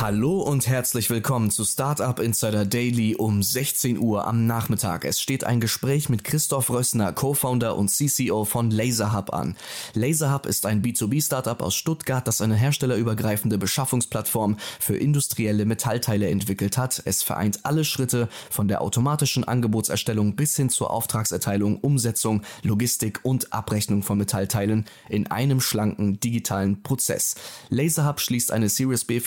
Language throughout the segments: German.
Hallo und herzlich willkommen zu Startup Insider Daily um 16 Uhr am Nachmittag. Es steht ein Gespräch mit Christoph Rössner, Co-Founder und CCO von LaserHub an. LaserHub ist ein B2B-Startup aus Stuttgart, das eine herstellerübergreifende Beschaffungsplattform für industrielle Metallteile entwickelt hat. Es vereint alle Schritte von der automatischen Angebotserstellung bis hin zur Auftragserteilung, Umsetzung, Logistik und Abrechnung von Metallteilen in einem schlanken digitalen Prozess. LaserHub schließt eine Series B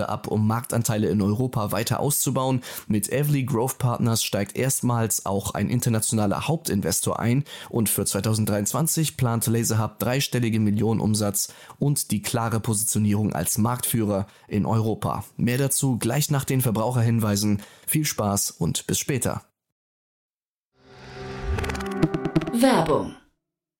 Finanzierungsrunde ab, um Marktanteile in Europa weiter auszubauen. Mit Evely Growth Partners steigt erstmals auch ein internationaler Hauptinvestor ein und für 2023 plant LaserHub dreistellige Millionenumsatz und die klare Positionierung als Marktführer in Europa. Mehr dazu gleich nach den Verbraucherhinweisen. Viel Spaß und bis später. Werbung.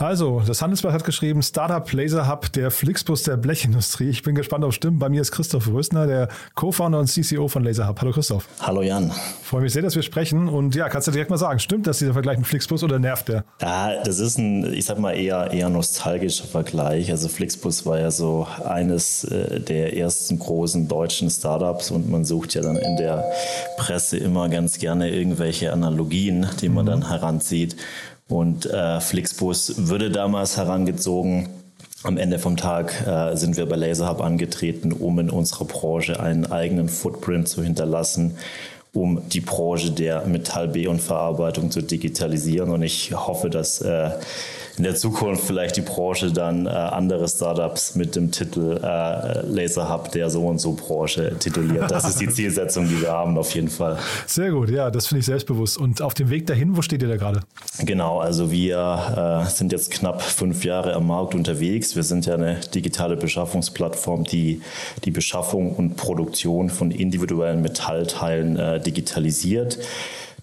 Also, das Handelsblatt hat geschrieben, Startup Laser Hub, der Flixbus der Blechindustrie. Ich bin gespannt auf Stimmen. Bei mir ist Christoph Rösner, der Co-Founder und CCO von Laser Hub. Hallo Christoph. Hallo Jan. Freue mich sehr, dass wir sprechen. Und ja, kannst du direkt mal sagen, stimmt das dieser Vergleich mit Flixbus oder nervt der? Ja, das ist ein, ich sag mal, eher, eher nostalgischer Vergleich. Also Flixbus war ja so eines äh, der ersten großen deutschen Startups und man sucht ja dann in der Presse immer ganz gerne irgendwelche Analogien, die man dann heranzieht. Und äh, Flixbus würde damals herangezogen. Am Ende vom Tag äh, sind wir bei LaserHub angetreten, um in unserer Branche einen eigenen Footprint zu hinterlassen, um die Branche der Metall-B- und Verarbeitung zu digitalisieren. Und ich hoffe, dass äh, in der Zukunft vielleicht die Branche dann äh, andere Startups mit dem Titel äh, Laser Hub der so und so Branche tituliert. Das ist die Zielsetzung, die wir haben, auf jeden Fall. Sehr gut, ja, das finde ich selbstbewusst. Und auf dem Weg dahin, wo steht ihr da gerade? Genau, also wir äh, sind jetzt knapp fünf Jahre am Markt unterwegs. Wir sind ja eine digitale Beschaffungsplattform, die die Beschaffung und Produktion von individuellen Metallteilen äh, digitalisiert.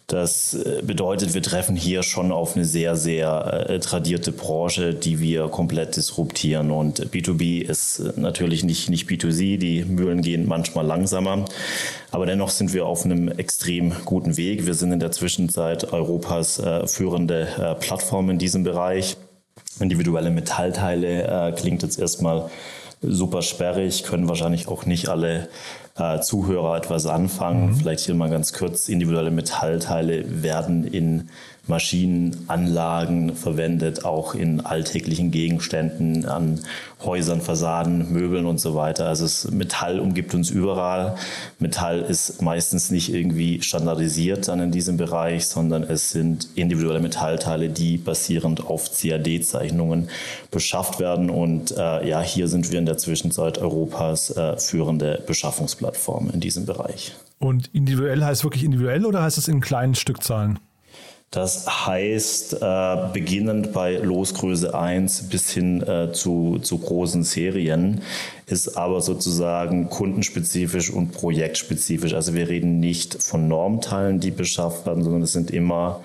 Das äh, bedeutet, wir treffen hier schon auf eine sehr, sehr äh, tradierte Branche, die wir komplett disruptieren. Und B2B ist äh, natürlich nicht, nicht B2C, die Mühlen gehen manchmal langsamer. Aber dennoch sind wir auf einem extrem guten Weg. Wir sind in der Zwischenzeit Europas führende Plattform in diesem Bereich. Individuelle Metallteile klingt jetzt erstmal super sperrig, können wahrscheinlich auch nicht alle äh, Zuhörer etwas anfangen. Mhm. Vielleicht hier mal ganz kurz. Individuelle Metallteile werden in Maschinenanlagen verwendet, auch in alltäglichen Gegenständen, an Häusern, Fassaden, Möbeln und so weiter. Also das Metall umgibt uns überall. Metall ist meistens nicht irgendwie standardisiert dann in diesem Bereich, sondern es sind individuelle Metallteile, die basierend auf CAD-Zeichnungen beschafft werden. Und äh, ja, hier sind wir in der Zwischenzeit Europas äh, führende Beschaffungsplattform in diesem Bereich. Und individuell heißt wirklich individuell oder heißt es in kleinen Stückzahlen? Das heißt, äh, beginnend bei Losgröße 1 bis hin äh, zu, zu großen Serien, ist aber sozusagen kundenspezifisch und projektspezifisch. Also wir reden nicht von Normteilen, die beschafft werden, sondern es sind immer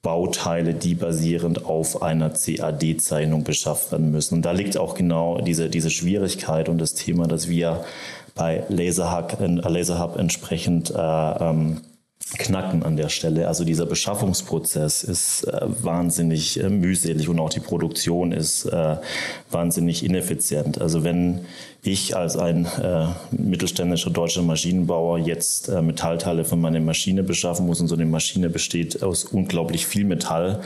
Bauteile, die basierend auf einer CAD-Zeichnung beschafft werden müssen. Und da liegt auch genau diese, diese Schwierigkeit und das Thema, dass wir bei Laserhub, äh, Laserhub entsprechend äh, ähm, knacken an der Stelle. Also dieser Beschaffungsprozess ist äh, wahnsinnig äh, mühselig und auch die Produktion ist äh, wahnsinnig ineffizient. Also wenn ich als ein äh, mittelständischer deutscher Maschinenbauer jetzt äh, Metallteile für meine Maschine beschaffen muss und so eine Maschine besteht aus unglaublich viel Metall,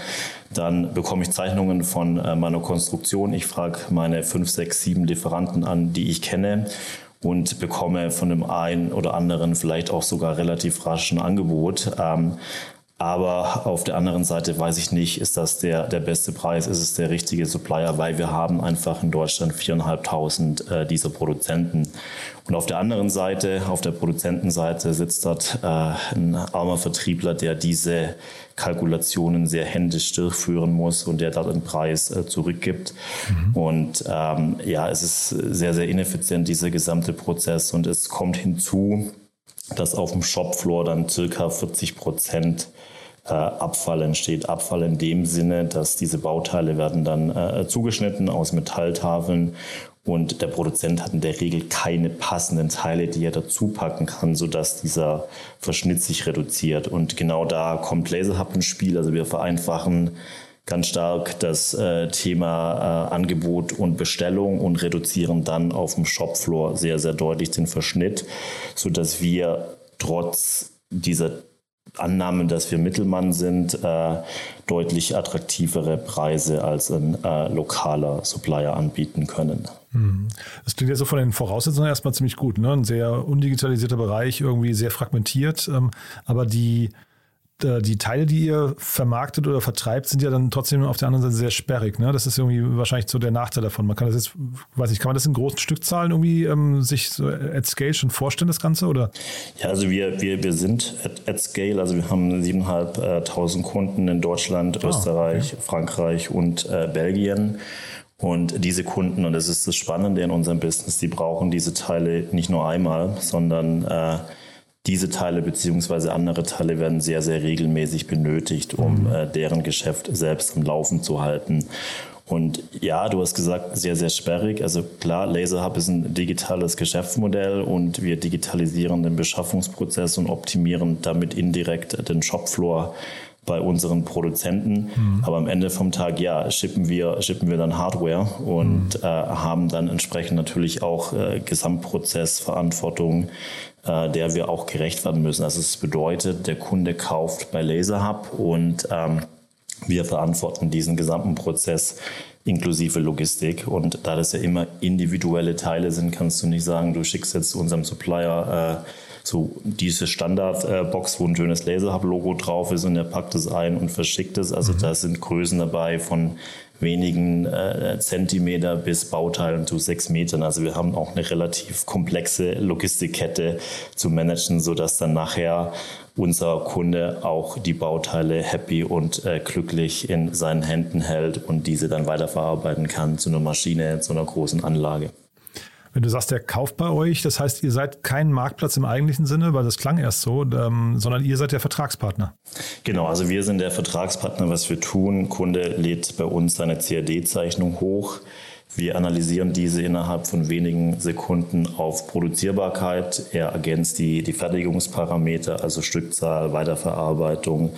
dann bekomme ich Zeichnungen von äh, meiner Konstruktion. Ich frage meine fünf, sechs, sieben Lieferanten an, die ich kenne und bekomme von dem einen oder anderen vielleicht auch sogar relativ rasch ein Angebot. Ähm, aber auf der anderen Seite weiß ich nicht, ist das der, der beste Preis, ist es der richtige Supplier, weil wir haben einfach in Deutschland 4.500 äh, dieser Produzenten. Und auf der anderen Seite, auf der Produzentenseite sitzt dort äh, ein armer Vertriebler, der diese Kalkulationen sehr händisch durchführen muss und der dort einen Preis äh, zurückgibt. Mhm. Und ähm, ja, es ist sehr, sehr ineffizient, dieser gesamte Prozess. Und es kommt hinzu, dass auf dem Shopfloor dann circa 40 Prozent Abfall entsteht. Abfall in dem Sinne, dass diese Bauteile werden dann äh, zugeschnitten aus Metalltafeln und der Produzent hat in der Regel keine passenden Teile, die er dazu packen kann, sodass dieser Verschnitt sich reduziert. Und genau da kommt LaserHub ins Spiel. Also wir vereinfachen ganz stark das äh, Thema äh, Angebot und Bestellung und reduzieren dann auf dem Shopfloor sehr, sehr deutlich den Verschnitt, sodass wir trotz dieser Annahme, dass wir Mittelmann sind, äh, deutlich attraktivere Preise als ein äh, lokaler Supplier anbieten können. Hm. Das klingt ja so von den Voraussetzungen erstmal ziemlich gut. Ne? Ein sehr undigitalisierter Bereich, irgendwie sehr fragmentiert. Ähm, aber die, die Teile, die ihr vermarktet oder vertreibt, sind ja dann trotzdem auf der anderen Seite sehr sperrig. Ne? Das ist irgendwie wahrscheinlich so der Nachteil davon. Man kann das jetzt, weiß nicht, kann man das in großen Stückzahlen irgendwie ähm, sich so at scale schon vorstellen, das Ganze? Oder? Ja, also wir, wir, wir sind at, at scale, also wir haben 7.500 Kunden in Deutschland, ah, Österreich, okay. Frankreich und äh, Belgien. Und diese Kunden, und das ist das Spannende in unserem Business, die brauchen diese Teile nicht nur einmal, sondern äh, diese Teile beziehungsweise andere Teile werden sehr, sehr regelmäßig benötigt, um mhm. äh, deren Geschäft selbst am Laufen zu halten. Und ja, du hast gesagt, sehr, sehr sperrig. Also klar, LaserHub ist ein digitales Geschäftsmodell und wir digitalisieren den Beschaffungsprozess und optimieren damit indirekt den Shopfloor bei unseren Produzenten. Mhm. Aber am Ende vom Tag, ja, schippen wir, schippen wir dann Hardware und mhm. äh, haben dann entsprechend natürlich auch äh, Gesamtprozessverantwortung, äh, der wir auch gerecht werden müssen. Also es bedeutet, der Kunde kauft bei LaserHub und ähm, wir verantworten diesen gesamten Prozess inklusive Logistik. Und da das ja immer individuelle Teile sind, kannst du nicht sagen, du schickst jetzt unserem Supplier äh, so diese Standardbox, wo ein schönes Laserhub-Logo drauf ist und er packt es ein und verschickt es. Also mhm. da sind Größen dabei von wenigen äh, Zentimeter bis Bauteilen zu sechs Metern. Also wir haben auch eine relativ komplexe Logistikkette zu managen, sodass dann nachher unser Kunde auch die Bauteile happy und äh, glücklich in seinen Händen hält und diese dann weiterverarbeiten kann zu einer Maschine, zu einer großen Anlage. Wenn du sagst, der kauft bei euch, das heißt, ihr seid kein Marktplatz im eigentlichen Sinne, weil das klang erst so, ähm, sondern ihr seid der Vertragspartner. Genau, also wir sind der Vertragspartner, was wir tun. Kunde lädt bei uns seine CAD-Zeichnung hoch. Wir analysieren diese innerhalb von wenigen Sekunden auf Produzierbarkeit. Er ergänzt die, die Fertigungsparameter, also Stückzahl, Weiterverarbeitung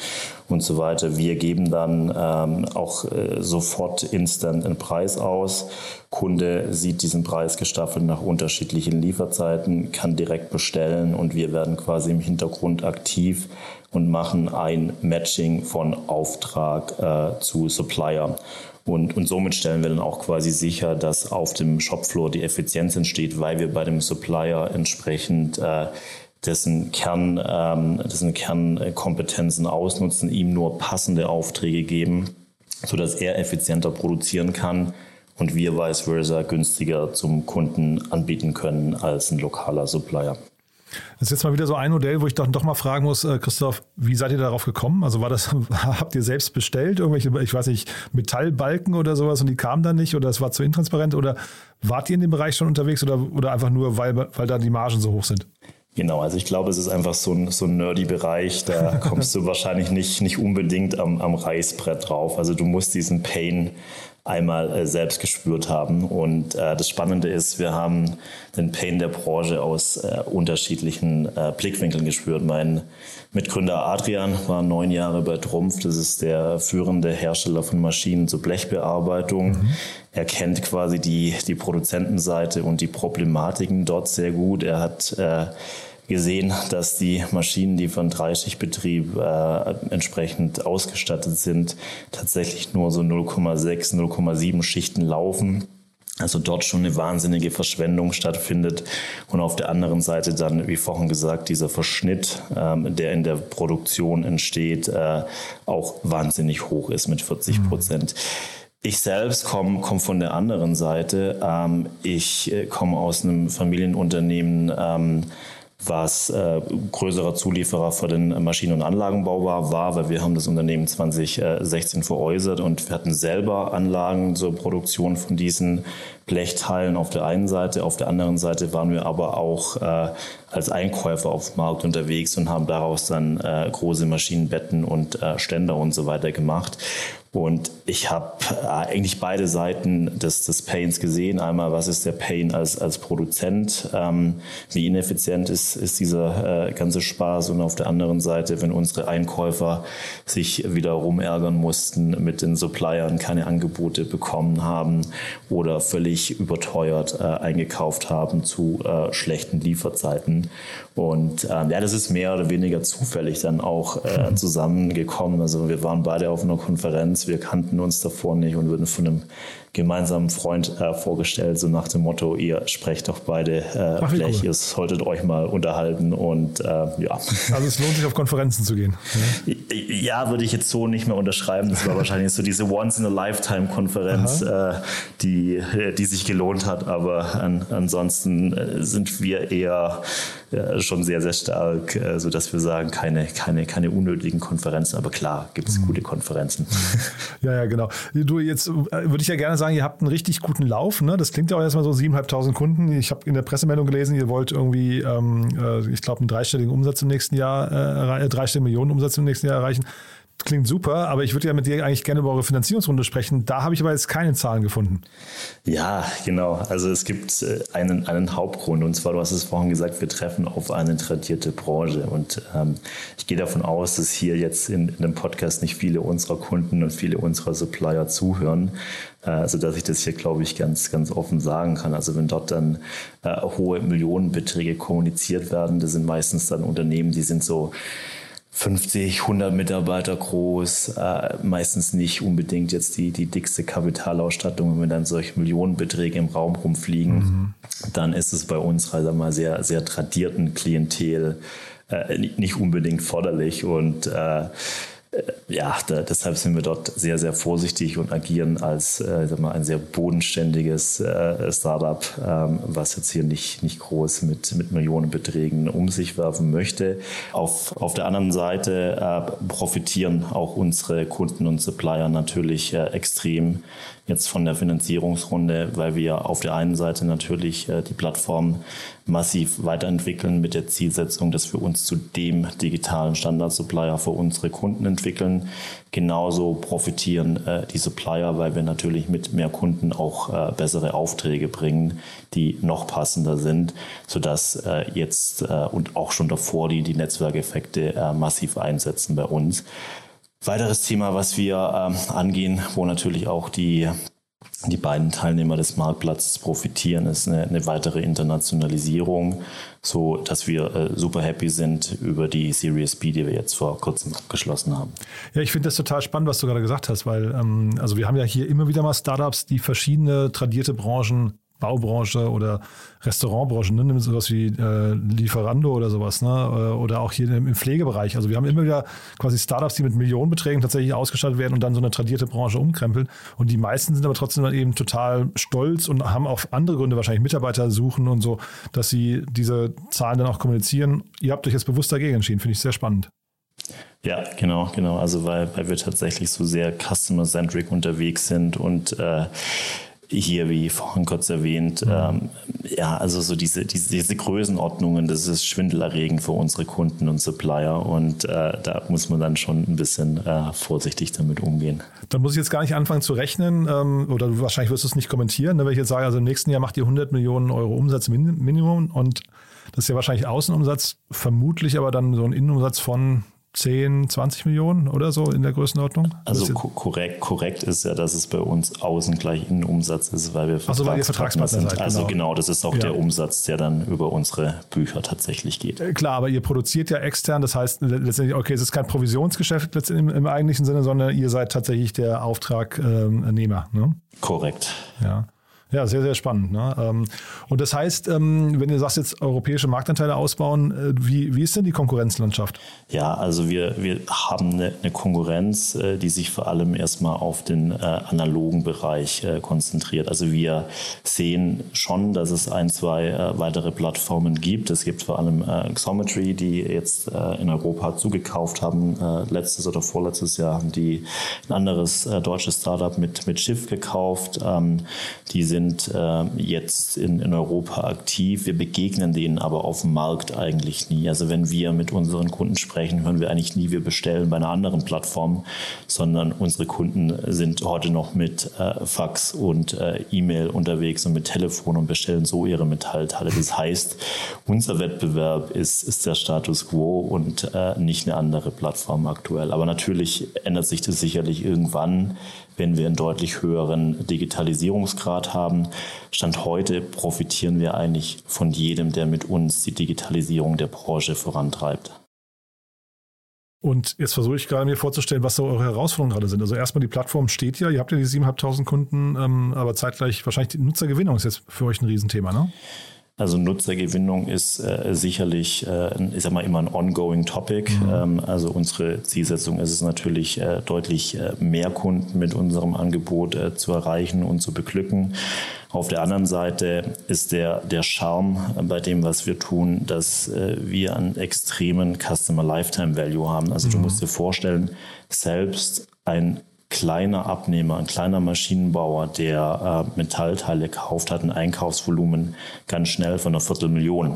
und so weiter. Wir geben dann ähm, auch äh, sofort instant einen Preis aus. Kunde sieht diesen Preis gestaffelt nach unterschiedlichen Lieferzeiten, kann direkt bestellen und wir werden quasi im Hintergrund aktiv und machen ein Matching von Auftrag äh, zu Supplier. Und, und somit stellen wir dann auch quasi sicher, dass auf dem Shopfloor die Effizienz entsteht, weil wir bei dem Supplier entsprechend äh, dessen, Kern, ähm, dessen Kernkompetenzen ausnutzen, ihm nur passende Aufträge geben, sodass er effizienter produzieren kann und wir vice versa günstiger zum Kunden anbieten können als ein lokaler Supplier. Das ist jetzt mal wieder so ein Modell, wo ich doch, doch mal fragen muss, äh, Christoph, wie seid ihr darauf gekommen? Also war das, habt ihr selbst bestellt, irgendwelche, ich weiß nicht, Metallbalken oder sowas und die kamen dann nicht oder es war zu intransparent oder wart ihr in dem Bereich schon unterwegs oder, oder einfach nur, weil, weil da die Margen so hoch sind? Genau, also ich glaube, es ist einfach so ein, so ein nerdy Bereich, da kommst du wahrscheinlich nicht, nicht unbedingt am, am Reißbrett drauf. Also du musst diesen Pain einmal äh, selbst gespürt haben. Und äh, das Spannende ist, wir haben den Pain der Branche aus äh, unterschiedlichen äh, Blickwinkeln gespürt. Mein Mitgründer Adrian war neun Jahre bei Trumpf. Das ist der führende Hersteller von Maschinen zur Blechbearbeitung. Mhm. Er kennt quasi die, die Produzentenseite und die Problematiken dort sehr gut. Er hat äh, gesehen, dass die Maschinen, die von Dreischichtbetrieb äh, entsprechend ausgestattet sind, tatsächlich nur so 0,6, 0,7 Schichten laufen. Also dort schon eine wahnsinnige Verschwendung stattfindet. Und auf der anderen Seite dann, wie vorhin gesagt, dieser Verschnitt, ähm, der in der Produktion entsteht, äh, auch wahnsinnig hoch ist mit 40 Prozent. Mhm. Ich selbst komme komm von der anderen Seite. Ähm, ich äh, komme aus einem Familienunternehmen, ähm, was äh, größerer Zulieferer für den Maschinen- und Anlagenbau war, war, weil wir haben das Unternehmen 2016 veräußert und wir hatten selber Anlagen zur Produktion von diesen Blechteilen auf der einen Seite. Auf der anderen Seite waren wir aber auch äh, als Einkäufer auf dem Markt unterwegs und haben daraus dann äh, große Maschinenbetten und äh, Ständer und so weiter gemacht. Und ich habe äh, eigentlich beide Seiten des, des Pains gesehen. Einmal, was ist der Pain als, als Produzent? Ähm, wie ineffizient ist, ist dieser äh, ganze Spaß? Und auf der anderen Seite, wenn unsere Einkäufer sich wieder rumärgern mussten mit den Suppliern, keine Angebote bekommen haben oder völlig überteuert äh, eingekauft haben zu äh, schlechten Lieferzeiten. Und ähm, ja, das ist mehr oder weniger zufällig dann auch äh, zusammengekommen. Also wir waren beide auf einer Konferenz, wir kannten uns davor nicht und würden von einem gemeinsamen Freund äh, vorgestellt, so nach dem Motto, ihr sprecht doch beide äh, Ach, Blech, cool. ihr solltet euch mal unterhalten und äh, ja. Also es lohnt sich auf Konferenzen zu gehen. Ja? ja, würde ich jetzt so nicht mehr unterschreiben. Das war wahrscheinlich so diese Once-in-a-Lifetime-Konferenz, äh, die, die sich gelohnt hat, aber an, ansonsten äh, sind wir eher äh, schon sehr, sehr stark, äh, sodass wir sagen, keine, keine, keine unnötigen Konferenzen, aber klar, gibt es mhm. gute Konferenzen. Ja, ja, genau. Du, jetzt äh, würde ich ja gerne sagen, ihr habt einen richtig guten Lauf. Ne? Das klingt ja auch erstmal so 7.500 Kunden. Ich habe in der Pressemeldung gelesen, ihr wollt irgendwie, ähm, äh, ich glaube, einen dreistelligen Umsatz im nächsten Jahr, äh, dreistelligen Millionen Umsatz im nächsten Jahr erreichen. Klingt super, aber ich würde ja mit dir eigentlich gerne über eure Finanzierungsrunde sprechen. Da habe ich aber jetzt keine Zahlen gefunden. Ja, genau. Also es gibt äh, einen, einen Hauptgrund und zwar, du hast es vorhin gesagt, wir treffen auf eine tradierte Branche und ähm, ich gehe davon aus, dass hier jetzt in, in dem Podcast nicht viele unserer Kunden und viele unserer Supplier zuhören, äh, sodass ich das hier, glaube ich, ganz, ganz offen sagen kann. Also wenn dort dann äh, hohe Millionenbeträge kommuniziert werden, das sind meistens dann Unternehmen, die sind so 50, 100 Mitarbeiter groß, äh, meistens nicht unbedingt jetzt die, die dickste Kapitalausstattung. Wenn dann solche Millionenbeträge im Raum rumfliegen, mhm. dann ist es bei uns halt mal sehr, sehr tradierten Klientel äh, nicht unbedingt förderlich und äh, ja, da, deshalb sind wir dort sehr, sehr vorsichtig und agieren als äh, sag mal, ein sehr bodenständiges äh, Startup, ähm, was jetzt hier nicht, nicht groß mit, mit Millionenbeträgen um sich werfen möchte. Auf, auf der anderen Seite äh, profitieren auch unsere Kunden und Supplier natürlich äh, extrem jetzt von der Finanzierungsrunde, weil wir auf der einen Seite natürlich äh, die Plattform massiv weiterentwickeln mit der Zielsetzung, dass wir uns zu dem digitalen Standardsupplier für unsere Kunden entwickeln. Genauso profitieren äh, die Supplier, weil wir natürlich mit mehr Kunden auch äh, bessere Aufträge bringen, die noch passender sind, sodass jetzt und auch schon davor die, die Netzwerkeffekte massiv einsetzen bei uns. Weiteres Thema, was wir ähm, angehen, wo natürlich auch die die beiden Teilnehmer des Marktplatzes profitieren, ist eine, eine weitere Internationalisierung, so dass wir äh, super happy sind über die Series B, die wir jetzt vor kurzem abgeschlossen haben. Ja, ich finde das total spannend, was du gerade gesagt hast, weil ähm, also wir haben ja hier immer wieder mal Startups, die verschiedene tradierte Branchen Baubranche oder Restaurantbranche, ne? nimm sowas wie äh, Lieferando oder sowas, ne? Äh, oder auch hier im Pflegebereich. Also wir haben immer wieder quasi Startups, die mit Millionenbeträgen tatsächlich ausgestattet werden und dann so eine tradierte Branche umkrempeln. Und die meisten sind aber trotzdem dann eben total stolz und haben auch andere Gründe, wahrscheinlich Mitarbeiter suchen und so, dass sie diese Zahlen dann auch kommunizieren. Ihr habt euch jetzt bewusst dagegen entschieden, finde ich sehr spannend. Ja, genau, genau. Also weil, weil wir tatsächlich so sehr customer-centric unterwegs sind und äh, hier, wie vorhin kurz erwähnt, mhm. ähm, ja, also so diese, diese, diese, Größenordnungen, das ist schwindelerregend für unsere Kunden und Supplier und äh, da muss man dann schon ein bisschen äh, vorsichtig damit umgehen. Dann muss ich jetzt gar nicht anfangen zu rechnen ähm, oder du wahrscheinlich wirst du es nicht kommentieren, ne, wenn ich jetzt sage, also im nächsten Jahr macht ihr 100 Millionen Euro Umsatz Minimum und das ist ja wahrscheinlich Außenumsatz, vermutlich aber dann so ein Innenumsatz von 10, 20 Millionen oder so in der Größenordnung? Also korrekt, korrekt ist ja, dass es bei uns außen gleich Innenumsatz ist, weil wir also, weil Vertragspartner sind. Seid, also genau. genau, das ist auch ja. der Umsatz, der dann über unsere Bücher tatsächlich geht. Äh, klar, aber ihr produziert ja extern, das heißt letztendlich, okay, es ist kein Provisionsgeschäft im, im eigentlichen Sinne, sondern ihr seid tatsächlich der Auftragnehmer. Ne? Korrekt. Ja. Ja, sehr, sehr spannend. Ne? Ähm, und das heißt, ähm, wenn du sagst jetzt europäische Marktanteile ausbauen, äh, wie, wie ist denn die Konkurrenzlandschaft? Ja, also wir, wir haben eine, Konkurrenz, äh, die sich vor allem erstmal auf den äh, analogen Bereich konzentriert. Also wir sehen schon, dass es ein, zwei weitere Plattformen gibt. Es gibt vor allem Xometry, die jetzt in Europa zugekauft haben. letztes oder vorletztes Jahr haben die ein anderes deutsches Startup mit, mit Schiff gekauft. Ähm, die sind sind äh, jetzt in, in Europa aktiv. Wir begegnen denen aber auf dem Markt eigentlich nie. Also wenn wir mit unseren Kunden sprechen, hören wir eigentlich nie, wir bestellen bei einer anderen Plattform, sondern unsere Kunden sind heute noch mit äh, Fax und äh, E-Mail unterwegs und mit Telefon und bestellen so ihre Metallteile. Das heißt, unser Wettbewerb ist, ist der Status quo und äh, nicht eine andere Plattform aktuell. Aber natürlich ändert sich das sicherlich irgendwann, wenn wir einen deutlich höheren Digitalisierungsgrad haben. Stand heute profitieren wir eigentlich von jedem, der mit uns die Digitalisierung der Branche vorantreibt. Und jetzt versuche ich gerade mir vorzustellen, was so eure Herausforderungen gerade sind. Also erstmal die Plattform steht ja, ihr habt ja die 7.500 Kunden, ähm, aber zeitgleich wahrscheinlich die Nutzergewinnung ist jetzt für euch ein Riesenthema, ne? Also Nutzergewinnung ist äh, sicherlich, äh, ich sag mal, immer ein ongoing Topic. Mhm. Ähm, also unsere Zielsetzung ist es natürlich, äh, deutlich äh, mehr Kunden mit unserem Angebot äh, zu erreichen und zu beglücken. Auf der anderen Seite ist der, der Charme bei dem, was wir tun, dass äh, wir einen extremen Customer Lifetime Value haben. Also mhm. du musst dir vorstellen, selbst ein kleiner Abnehmer, ein kleiner Maschinenbauer, der äh, Metallteile kauft, hat ein Einkaufsvolumen ganz schnell von einer Viertelmillion.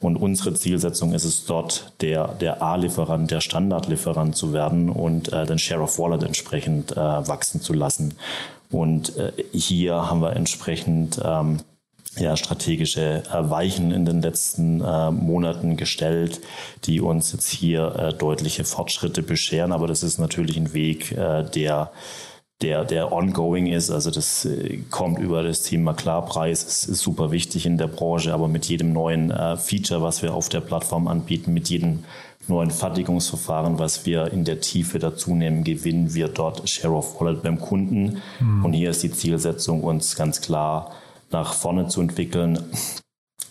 Und unsere Zielsetzung ist es dort, der, der A-Lieferant, der Standardlieferant zu werden und äh, den Share of Wallet entsprechend äh, wachsen zu lassen. Und äh, hier haben wir entsprechend ähm, ja, strategische Weichen in den letzten äh, Monaten gestellt, die uns jetzt hier äh, deutliche Fortschritte bescheren. Aber das ist natürlich ein Weg, äh, der der, der ongoing ist. Also das äh, kommt über das Thema Klarpreis, es ist super wichtig in der Branche, aber mit jedem neuen äh, Feature, was wir auf der Plattform anbieten, mit jedem neuen Fertigungsverfahren, was wir in der Tiefe dazu nehmen, gewinnen wir dort Share of Wallet beim Kunden. Mhm. Und hier ist die Zielsetzung uns ganz klar nach vorne zu entwickeln,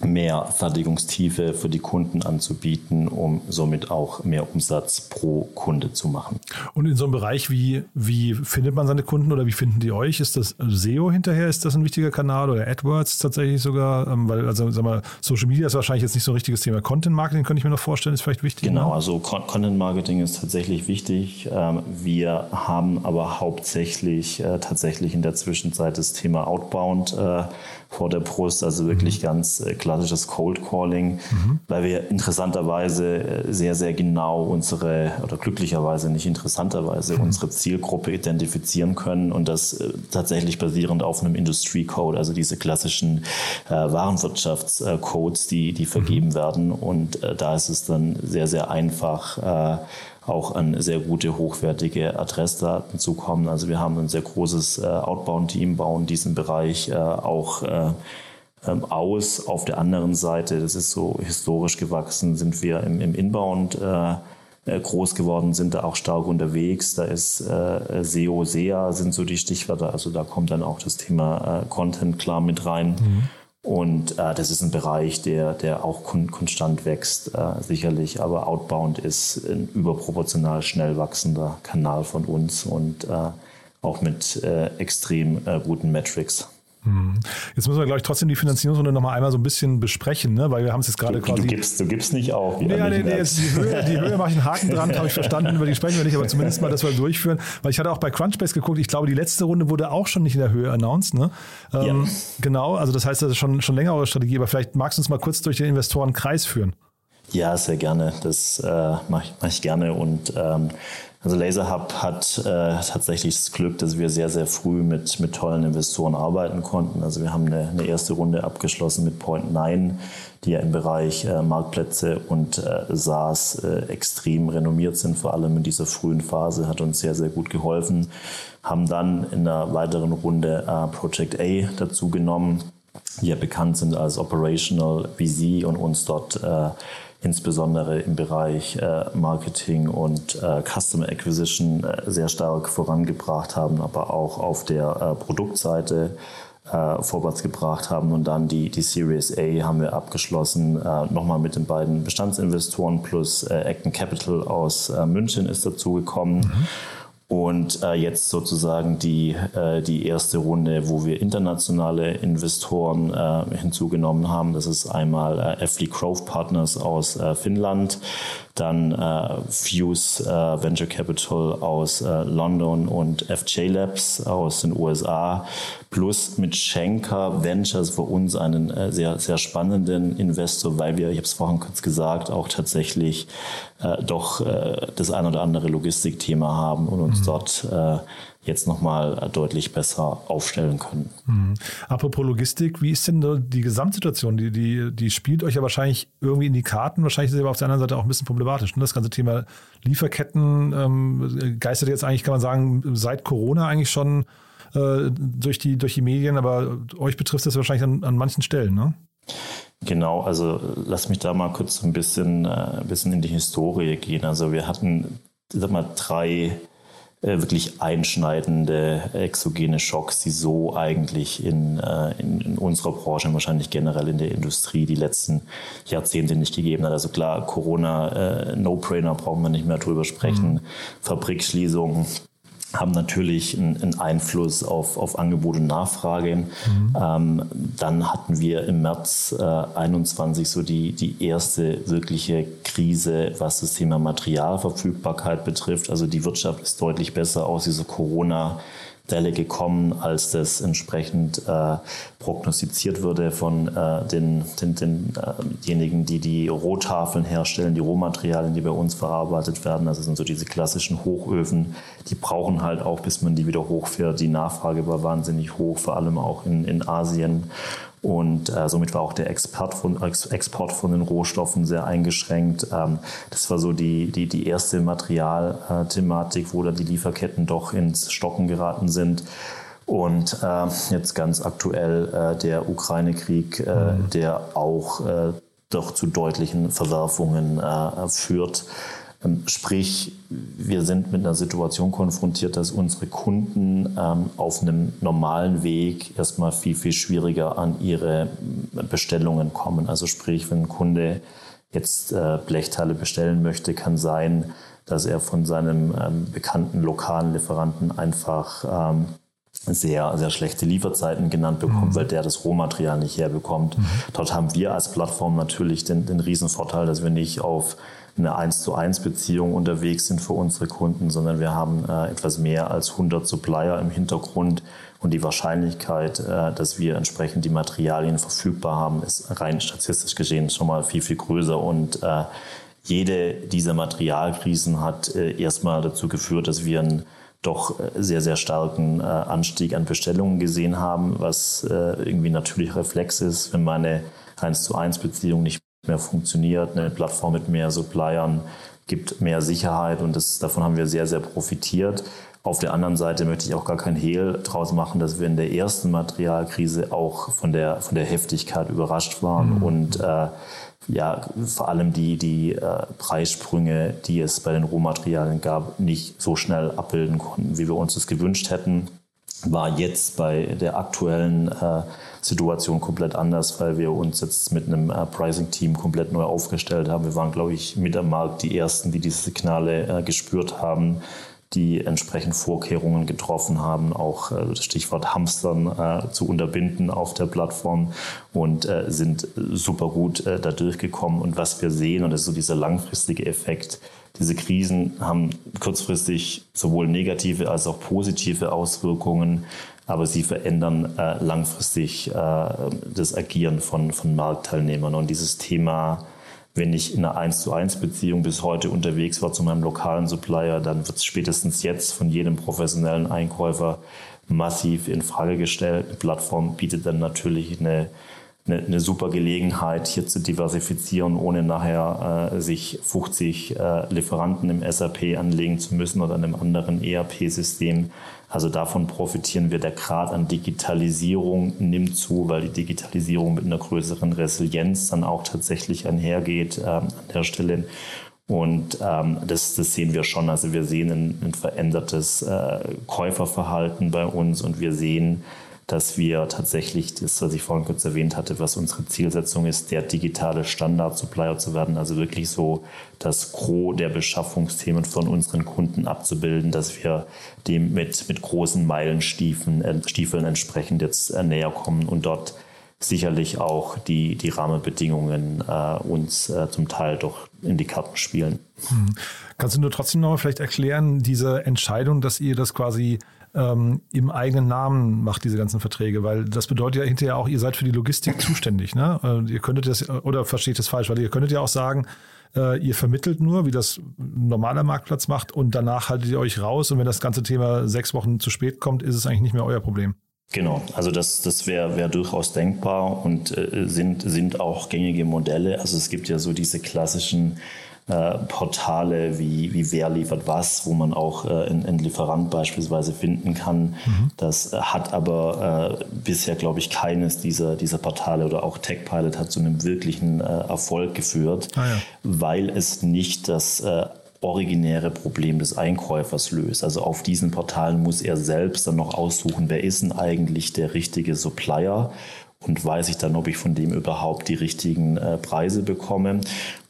mehr Fertigungstiefe für die Kunden anzubieten, um somit auch mehr Umsatz pro Kunde zu machen. Und in so einem Bereich, wie, wie findet man seine Kunden oder wie finden die euch? Ist das SEO hinterher? Ist das ein wichtiger Kanal oder AdWords tatsächlich sogar? Ähm, weil, also, sag mal, Social Media ist wahrscheinlich jetzt nicht so ein richtiges Thema. Content Marketing könnte ich mir noch vorstellen, ist vielleicht wichtig. Genau, ne? also Content Marketing ist tatsächlich wichtig. Ähm, wir haben aber hauptsächlich äh, tatsächlich in der Zwischenzeit das Thema Outbound äh, vor der Brust, also wirklich mhm. ganz äh, klassisches Cold Calling, mhm. weil wir interessanterweise äh, sehr, sehr genau unsere, oder glücklicherweise nicht interessanterweise, mhm. unsere Zielgruppe identifizieren können und das äh, tatsächlich basierend auf einem Industry Code, also diese klassischen äh, Warenwirtschaftscodes, die, die vergeben mhm. werden. Und äh, da ist es dann sehr, sehr einfach, äh, auch an sehr gute, hochwertige Adressdaten zu kommen. Also wir haben ein sehr großes äh, Outbound-Team, bauen diesen Bereich äh, auch äh, aus. Auf der anderen Seite, das ist so historisch gewachsen, sind wir im, im Inbound äh, äh, groß geworden, sind da auch stark unterwegs. Da ist äh, SEO, SEA sind so die Stichwörter. Also da kommt dann auch das Thema äh, Content klar mit rein. Mhm. Und äh, das ist ein Bereich, der, der auch kon konstant wächst, äh, sicherlich. Aber Outbound ist ein überproportional schnell wachsender Kanal von uns und auch mit extrem guten Metrics. Hm. Jetzt müssen wir, glaube ich, trotzdem die Finanzierungsrunde noch mal einmal so ein bisschen besprechen, ne? weil wir haben es jetzt gerade quasi... Du gibst, du gibst nicht auf. Nee, nee, nee, jetzt die Höhe, die Höhe mache ich einen Haken dran, habe ich verstanden, über die sprechen wir nicht, aber zumindest mal, dass wir durchführen. Weil ich hatte auch bei Crunchbase geguckt, ich glaube, die letzte Runde wurde auch schon nicht in der Höhe announced. Ne? Ähm, ja. Genau, also das heißt, das ist schon, schon länger eure Strategie, aber vielleicht magst du uns mal kurz durch den Investorenkreis führen. Ja, sehr gerne. Das äh, mache ich, mach ich gerne und ähm, also LaserHub hat äh, tatsächlich das Glück, dass wir sehr, sehr früh mit, mit tollen Investoren arbeiten konnten. Also wir haben eine, eine erste Runde abgeschlossen mit Point9, die ja im Bereich äh, Marktplätze und äh, SaaS äh, extrem renommiert sind, vor allem in dieser frühen Phase, hat uns sehr, sehr gut geholfen. Haben dann in einer weiteren Runde äh, Project A dazu genommen, die ja bekannt sind als Operational VC und uns dort äh, insbesondere im Bereich äh, Marketing und äh, Customer Acquisition äh, sehr stark vorangebracht haben, aber auch auf der äh, Produktseite äh, vorwärts gebracht haben. Und dann die, die Series A haben wir abgeschlossen, äh, nochmal mit den beiden Bestandsinvestoren plus Acton Capital aus München ist dazugekommen. Mhm. Und äh, jetzt sozusagen die, äh, die erste Runde, wo wir internationale Investoren äh, hinzugenommen haben. Das ist einmal äh, FD Growth Partners aus äh, Finnland, dann äh, Fuse äh, Venture Capital aus äh, London und FJ Labs aus den USA, plus mit Schenker Ventures für uns einen äh, sehr, sehr spannenden Investor, weil wir, ich habe es vorhin kurz gesagt, auch tatsächlich äh, doch äh, das ein oder andere Logistikthema haben und uns mhm. dort äh, jetzt nochmal deutlich besser aufstellen können. Mhm. Apropos Logistik, wie ist denn die Gesamtsituation? Die, die, die spielt euch ja wahrscheinlich irgendwie in die Karten. Wahrscheinlich ist es aber auf der anderen Seite auch ein bisschen problematisch. Ne? Das ganze Thema Lieferketten ähm, geistert jetzt eigentlich, kann man sagen, seit Corona eigentlich schon äh, durch, die, durch die Medien, aber euch betrifft das wahrscheinlich an, an manchen Stellen, ne? Genau, also lass mich da mal kurz ein bisschen, äh, ein bisschen in die Historie gehen. Also wir hatten, sag mal, drei äh, wirklich einschneidende exogene Schocks, die so eigentlich in, äh, in, in, unserer Branche und wahrscheinlich generell in der Industrie die letzten Jahrzehnte nicht gegeben hat. Also klar, Corona, äh, No-Brainer, brauchen wir nicht mehr drüber sprechen. Mhm. Fabrikschließungen, haben natürlich einen Einfluss auf, auf Angebot und Nachfrage. Mhm. Ähm, dann hatten wir im März äh, 21 so die, die erste wirkliche Krise, was das Thema Materialverfügbarkeit betrifft. Also die Wirtschaft ist deutlich besser aus dieser Corona- Delle gekommen, als das entsprechend äh, prognostiziert wurde von äh, den, den, den, äh, die die Rohtafeln herstellen, die Rohmaterialien, die bei uns verarbeitet werden. Also sind so diese klassischen Hochöfen. Die brauchen halt auch, bis man die wieder hochfährt. Die Nachfrage war wahnsinnig hoch, vor allem auch in, in Asien. Und äh, somit war auch der Export von, Export von den Rohstoffen sehr eingeschränkt. Ähm, das war so die, die, die erste Materialthematik, wo da die Lieferketten doch ins Stocken geraten sind. Und äh, jetzt ganz aktuell äh, der Ukraine-Krieg, äh, mhm. der auch äh, doch zu deutlichen Verwerfungen äh, führt. Ähm, sprich, wir sind mit einer Situation konfrontiert, dass unsere Kunden ähm, auf einem normalen Weg erstmal viel, viel schwieriger an ihre Bestellungen kommen. Also sprich, wenn ein Kunde jetzt äh, Blechteile bestellen möchte, kann sein, dass er von seinem ähm, bekannten lokalen Lieferanten einfach ähm, sehr, sehr schlechte Lieferzeiten genannt bekommt, mhm. weil der das Rohmaterial nicht herbekommt. Mhm. Dort haben wir als Plattform natürlich den, den Riesenvorteil, dass wir nicht auf eine 1 zu 1 Beziehung unterwegs sind für unsere Kunden, sondern wir haben äh, etwas mehr als 100 Supplier im Hintergrund. Und die Wahrscheinlichkeit, äh, dass wir entsprechend die Materialien verfügbar haben, ist rein statistisch gesehen schon mal viel, viel größer. Und äh, jede dieser Materialkrisen hat äh, erstmal dazu geführt, dass wir einen doch äh, sehr, sehr starken äh, Anstieg an Bestellungen gesehen haben, was irgendwie natürlich Reflex ist, wenn meine 1 zu 1 Beziehung nicht mehr funktioniert. Eine Plattform mit mehr Suppliern gibt mehr Sicherheit und das, davon haben wir sehr, sehr profitiert. Auf der anderen Seite möchte ich auch gar kein Hehl draus machen, dass wir in der ersten Materialkrise auch von der, von der Heftigkeit überrascht waren mhm. und äh, ja, vor allem die, die äh, Preissprünge, die es bei den Rohmaterialien gab, nicht so schnell abbilden konnten, wie wir uns das gewünscht hätten war jetzt bei der aktuellen äh, Situation komplett anders, weil wir uns jetzt mit einem äh, Pricing-Team komplett neu aufgestellt haben. Wir waren, glaube ich, mit am Markt die Ersten, die diese Signale äh, gespürt haben, die entsprechend Vorkehrungen getroffen haben, auch äh, das Stichwort Hamstern äh, zu unterbinden auf der Plattform und äh, sind super gut äh, da durchgekommen. Und was wir sehen, und das ist so dieser langfristige Effekt, diese Krisen haben kurzfristig sowohl negative als auch positive Auswirkungen, aber sie verändern äh, langfristig äh, das Agieren von, von Marktteilnehmern. Und dieses Thema wenn ich in einer 1 zu 1 Beziehung bis heute unterwegs war zu meinem lokalen Supplier, dann wird es spätestens jetzt von jedem professionellen Einkäufer massiv in Frage gestellt. Eine Plattform bietet dann natürlich eine, eine, eine super Gelegenheit, hier zu diversifizieren, ohne nachher äh, sich 50 äh, Lieferanten im SAP anlegen zu müssen oder einem anderen ERP-System. Also davon profitieren wir. Der Grad an Digitalisierung nimmt zu, weil die Digitalisierung mit einer größeren Resilienz dann auch tatsächlich einhergeht äh, an der Stelle. Und ähm, das, das sehen wir schon. Also wir sehen ein, ein verändertes äh, Käuferverhalten bei uns und wir sehen, dass wir tatsächlich das, was ich vorhin kurz erwähnt hatte, was unsere Zielsetzung ist, der digitale Standard-Supplier zu werden, also wirklich so das Gros der Beschaffungsthemen von unseren Kunden abzubilden, dass wir dem mit, mit großen Meilenstiefeln äh, Stiefeln entsprechend jetzt äh, näher kommen und dort sicherlich auch die, die Rahmenbedingungen äh, uns äh, zum Teil doch in die Karten spielen. Hm. Kannst du nur trotzdem noch mal vielleicht erklären, diese Entscheidung, dass ihr das quasi ähm, im eigenen Namen macht, diese ganzen Verträge, weil das bedeutet ja hinterher auch, ihr seid für die Logistik zuständig. Ne? Äh, ihr könntet das, oder versteht das falsch, weil ihr könntet ja auch sagen, äh, ihr vermittelt nur, wie das ein normaler Marktplatz macht und danach haltet ihr euch raus und wenn das ganze Thema sechs Wochen zu spät kommt, ist es eigentlich nicht mehr euer Problem. Genau, also das, das wäre wär durchaus denkbar und äh, sind, sind auch gängige Modelle. Also es gibt ja so diese klassischen äh, Portale wie, wie Wer liefert was, wo man auch äh, einen Lieferant beispielsweise finden kann. Mhm. Das hat aber äh, bisher, glaube ich, keines dieser, dieser Portale oder auch TechPilot hat zu einem wirklichen äh, Erfolg geführt, ah, ja. weil es nicht das äh, originäre Problem des Einkäufers löst. Also auf diesen Portalen muss er selbst dann noch aussuchen, wer ist denn eigentlich der richtige Supplier und weiß ich dann, ob ich von dem überhaupt die richtigen äh, Preise bekomme.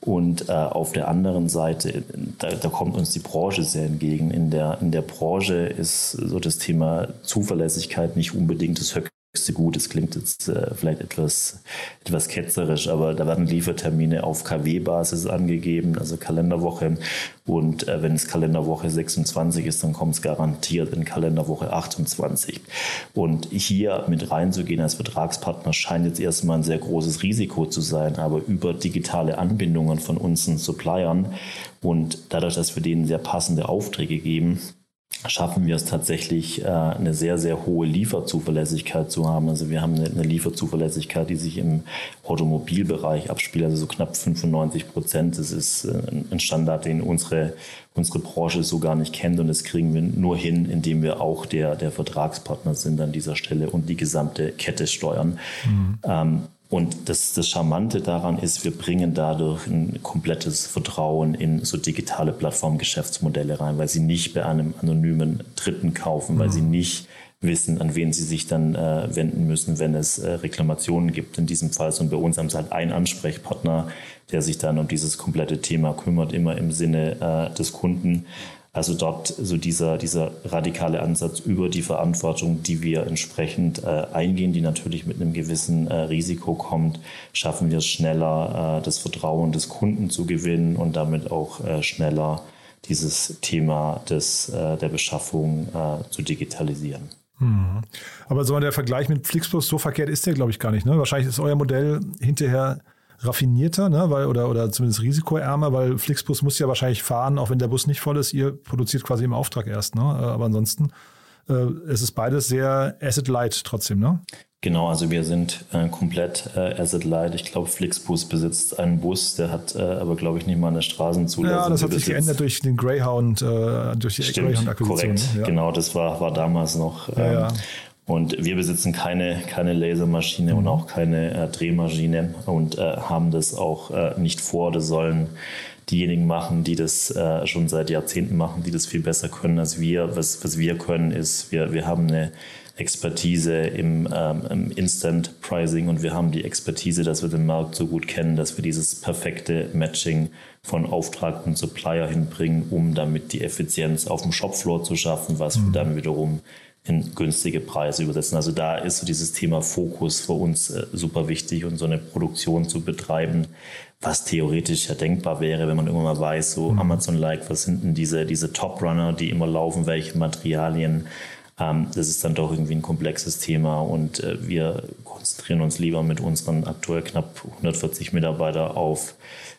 Und äh, auf der anderen Seite, da, da, kommt uns die Branche sehr entgegen. In der, in der Branche ist so das Thema Zuverlässigkeit nicht unbedingt das höchste Gut. Es klingt jetzt äh, vielleicht etwas, etwas ketzerisch, aber da werden Liefertermine auf KW-Basis angegeben, also Kalenderwoche. Und äh, wenn es Kalenderwoche 26 ist, dann kommt es garantiert in Kalenderwoche 28. Und hier mit reinzugehen als Vertragspartner scheint jetzt erstmal ein sehr großes Risiko zu sein, aber über digitale Anbindungen von unseren Suppliern und dadurch, dass wir denen sehr passende Aufträge geben, schaffen wir es tatsächlich, äh, eine sehr, sehr hohe Lieferzuverlässigkeit zu haben. Also wir haben eine Lieferzuverlässigkeit, die sich im Automobilbereich abspielt, also so knapp 95 Prozent. Das ist äh, ein Standard, den unsere, unsere Branche so gar nicht kennt und das kriegen wir nur hin, indem wir auch der, der Vertragspartner sind an dieser Stelle und die gesamte Kette steuern. Mhm. Und das, das Charmante daran ist, wir bringen dadurch ein komplettes Vertrauen in so digitale Plattformgeschäftsmodelle rein, weil sie nicht bei einem anonymen Dritten kaufen, mhm. weil sie nicht wissen, an wen sie sich dann äh, wenden müssen, wenn es äh, Reklamationen gibt in diesem Fall. Und bei uns haben sie halt einen Ansprechpartner, der sich dann um dieses komplette Thema kümmert, immer im Sinne äh, des Kunden. Also dort so dieser, dieser radikale Ansatz über die Verantwortung, die wir entsprechend äh, eingehen, die natürlich mit einem gewissen äh, Risiko kommt, schaffen wir es schneller, äh, das Vertrauen des Kunden zu gewinnen und damit auch äh, schneller dieses Thema des, äh, der Beschaffung äh, zu digitalisieren. Mhm. Aber so der Vergleich mit Flixbus, so verkehrt ist der, glaube ich, gar nicht. Ne? Wahrscheinlich ist euer Modell hinterher raffinierter, ne? weil, oder, oder zumindest risikoärmer, weil Flixbus muss ja wahrscheinlich fahren, auch wenn der Bus nicht voll ist. Ihr produziert quasi im Auftrag erst. Ne? Äh, aber ansonsten äh, es ist beides sehr asset-light trotzdem, ne? Genau, also wir sind äh, komplett äh, asset-light. Ich glaube, Flixbus besitzt einen Bus, der hat äh, aber, glaube ich, nicht mal eine Straßenzulassung. Ja, das hat sich geändert durch den Greyhound, äh, durch die Greyhound-Akquisition. Korrekt, ja. genau, das war, war damals noch. Ähm, ja, ja. Und wir besitzen keine, keine Lasermaschine und auch keine äh, Drehmaschine und äh, haben das auch äh, nicht vor. Das sollen diejenigen machen, die das äh, schon seit Jahrzehnten machen, die das viel besser können als wir. Was, was wir können, ist, wir, wir haben eine, Expertise im, ähm, im Instant Pricing und wir haben die Expertise, dass wir den Markt so gut kennen, dass wir dieses perfekte Matching von Auftrag und Supplier hinbringen, um damit die Effizienz auf dem Shopfloor zu schaffen, was mhm. wir dann wiederum in günstige Preise übersetzen. Also da ist so dieses Thema Fokus für uns äh, super wichtig und so eine Produktion zu betreiben, was theoretisch ja denkbar wäre, wenn man irgendwann mal weiß, so mhm. Amazon-like, was sind denn diese, diese Top-Runner, die immer laufen, welche Materialien. Ähm, das ist dann doch irgendwie ein komplexes Thema und äh, wir konzentrieren uns lieber mit unseren aktuell knapp 140 Mitarbeiter auf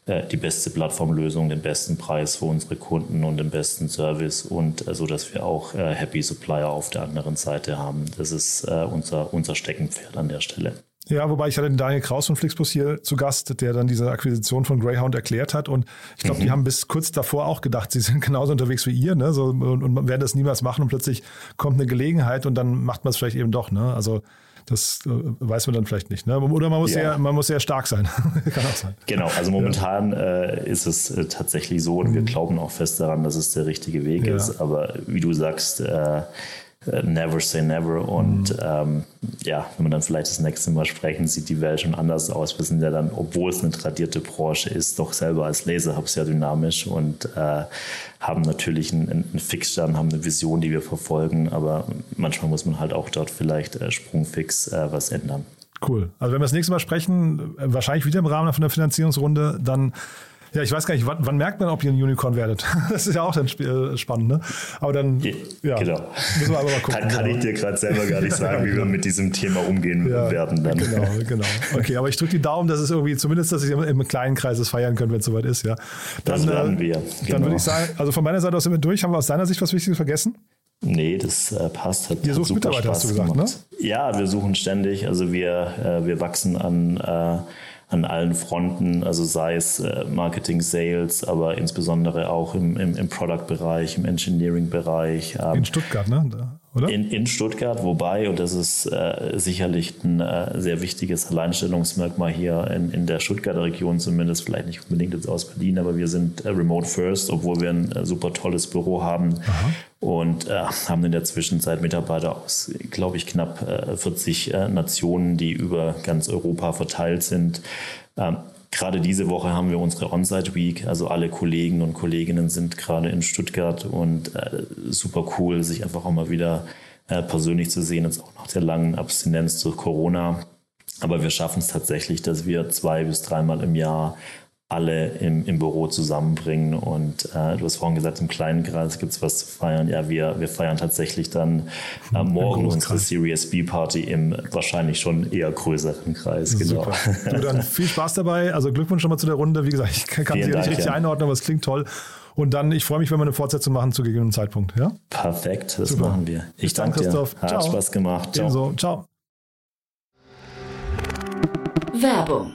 die beste Plattformlösung, den besten Preis für unsere Kunden und den besten Service und äh, so, dass wir auch äh, Happy Supplier auf der anderen Seite haben. Das ist unser, unser Steckenpferd an der Stelle. Ja, wobei ich hatte den Daniel Kraus von Flixbus hier zu Gast, der dann diese Akquisition von Greyhound erklärt hat. Und ich glaube, mhm. die haben bis kurz davor auch gedacht, sie sind genauso unterwegs wie ihr, ne? So, und, und werden das niemals machen und plötzlich kommt eine Gelegenheit und dann macht man es vielleicht eben doch, ne? Also das äh, weiß man dann vielleicht nicht. Ne? Oder man muss, ja. sehr, man muss sehr stark sein. Kann auch sein. Genau, also momentan ja. äh, ist es äh, tatsächlich so und mhm. wir glauben auch fest daran, dass es der richtige Weg ja. ist. Aber wie du sagst, äh, äh, never say never. Und mhm. ähm, ja, wenn man dann vielleicht das nächste Mal sprechen, sieht die Welt schon anders aus. Wir sind ja dann, obwohl es eine tradierte Branche ist, doch selber als Laserhub sehr dynamisch und äh, haben natürlich einen, einen Fixstern, haben eine Vision, die wir verfolgen. Aber manchmal muss man halt auch dort vielleicht äh, sprungfix äh, was ändern. Cool. Also wenn wir das nächste Mal sprechen, äh, wahrscheinlich wieder im Rahmen von der Finanzierungsrunde, dann ja, ich weiß gar nicht, wann, wann, merkt man, ob ihr ein Unicorn werdet? Das ist ja auch dann äh, spannend, ne? Aber dann, ja, genau. müssen wir aber mal gucken. Kann, kann genau. ich dir gerade selber gar nicht sagen, wie wir mit diesem Thema umgehen ja, werden dann. Genau, genau. Okay, aber ich drücke die Daumen, dass es irgendwie, zumindest, dass ich im kleinen Kreis es feiern können, wenn es soweit ist, ja. Dann, das werden wir. Genau. Dann würde ich sagen, also von meiner Seite aus sind wir durch. Haben wir aus deiner Sicht was Wichtiges vergessen? Nee, das äh, passt. Hat, Ihr sucht Mitarbeiter, Spaß hast du gesagt, gemacht. ne? Ja, wir suchen ständig. Also wir, äh, wir wachsen an äh, an allen Fronten, also sei es äh, Marketing, Sales, aber insbesondere auch im, im, im Product-Bereich, im Engineering-Bereich. Ähm, in Stuttgart, ne? Oder? In, in Stuttgart, wobei, und das ist äh, sicherlich ein äh, sehr wichtiges Alleinstellungsmerkmal hier in, in der Stuttgarter Region, zumindest vielleicht nicht unbedingt jetzt aus Berlin, aber wir sind äh, remote first, obwohl wir ein äh, super tolles Büro haben. Aha und äh, haben in der Zwischenzeit Mitarbeiter aus, glaube ich, knapp äh, 40 äh, Nationen, die über ganz Europa verteilt sind. Ähm, gerade diese Woche haben wir unsere On-Site Week, also alle Kollegen und Kolleginnen sind gerade in Stuttgart und äh, super cool, sich einfach auch mal wieder äh, persönlich zu sehen, jetzt auch nach der langen Abstinenz durch Corona. Aber wir schaffen es tatsächlich, dass wir zwei bis dreimal im Jahr alle im, im Büro zusammenbringen. Und äh, du hast vorhin gesagt, im kleinen Kreis gibt es was zu feiern. Ja, wir, wir feiern tatsächlich dann äh, morgen unsere Series B Party im wahrscheinlich schon eher größeren Kreis. Genau. Super. Du, dann viel Spaß dabei. Also Glückwunsch schon mal zu der Runde. Wie gesagt, ich kann sie nicht richtig ja. einordnen, aber es klingt toll. Und dann, ich freue mich, wenn wir eine Fortsetzung machen zu gegebenem Zeitpunkt. Ja? Perfekt, das Super. machen wir. Ich danke dir. Christoph. Hat Ciao. Spaß gemacht. Ciao. Ebenso. Ciao. Werbung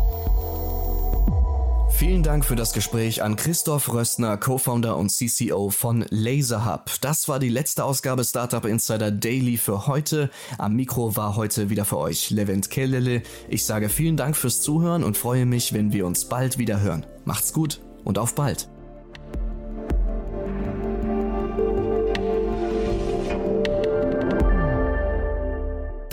Vielen Dank für das Gespräch an Christoph Röstner, Co-Founder und CCO von LaserHub. Das war die letzte Ausgabe Startup Insider Daily für heute. Am Mikro war heute wieder für euch Levent Kellele. Ich sage vielen Dank fürs Zuhören und freue mich, wenn wir uns bald wieder hören. Macht's gut und auf bald.